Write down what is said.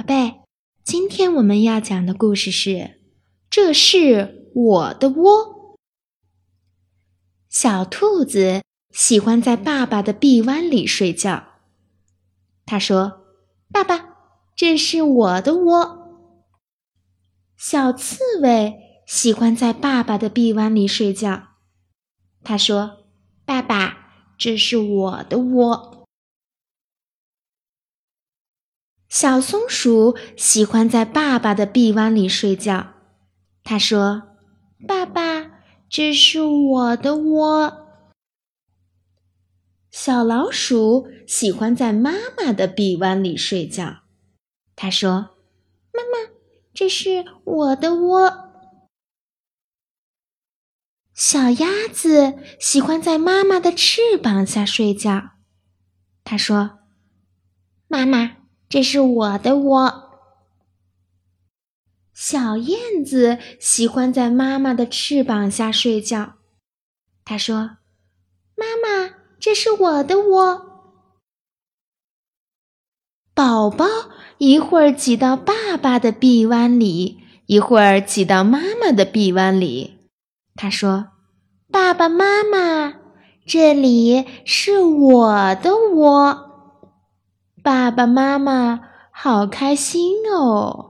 宝贝，今天我们要讲的故事是《这是我的窝》。小兔子喜欢在爸爸的臂弯里睡觉。他说：“爸爸，这是我的窝。”小刺猬喜欢在爸爸的臂弯里睡觉。他说：“爸爸，这是我的窝。”小松鼠喜欢在爸爸的臂弯里睡觉。他说：“爸爸，这是我的窝。”小老鼠喜欢在妈妈的臂弯里睡觉。他说：“妈妈，这是我的窝。”小鸭子喜欢在妈妈的翅膀下睡觉。他说：“妈妈。”这是我的窝。小燕子喜欢在妈妈的翅膀下睡觉。它说：“妈妈，这是我的窝。”宝宝一会儿挤到爸爸的臂弯里，一会儿挤到妈妈的臂弯里。他说：“爸爸妈妈，这里是我的窝。”爸爸妈妈好开心哦。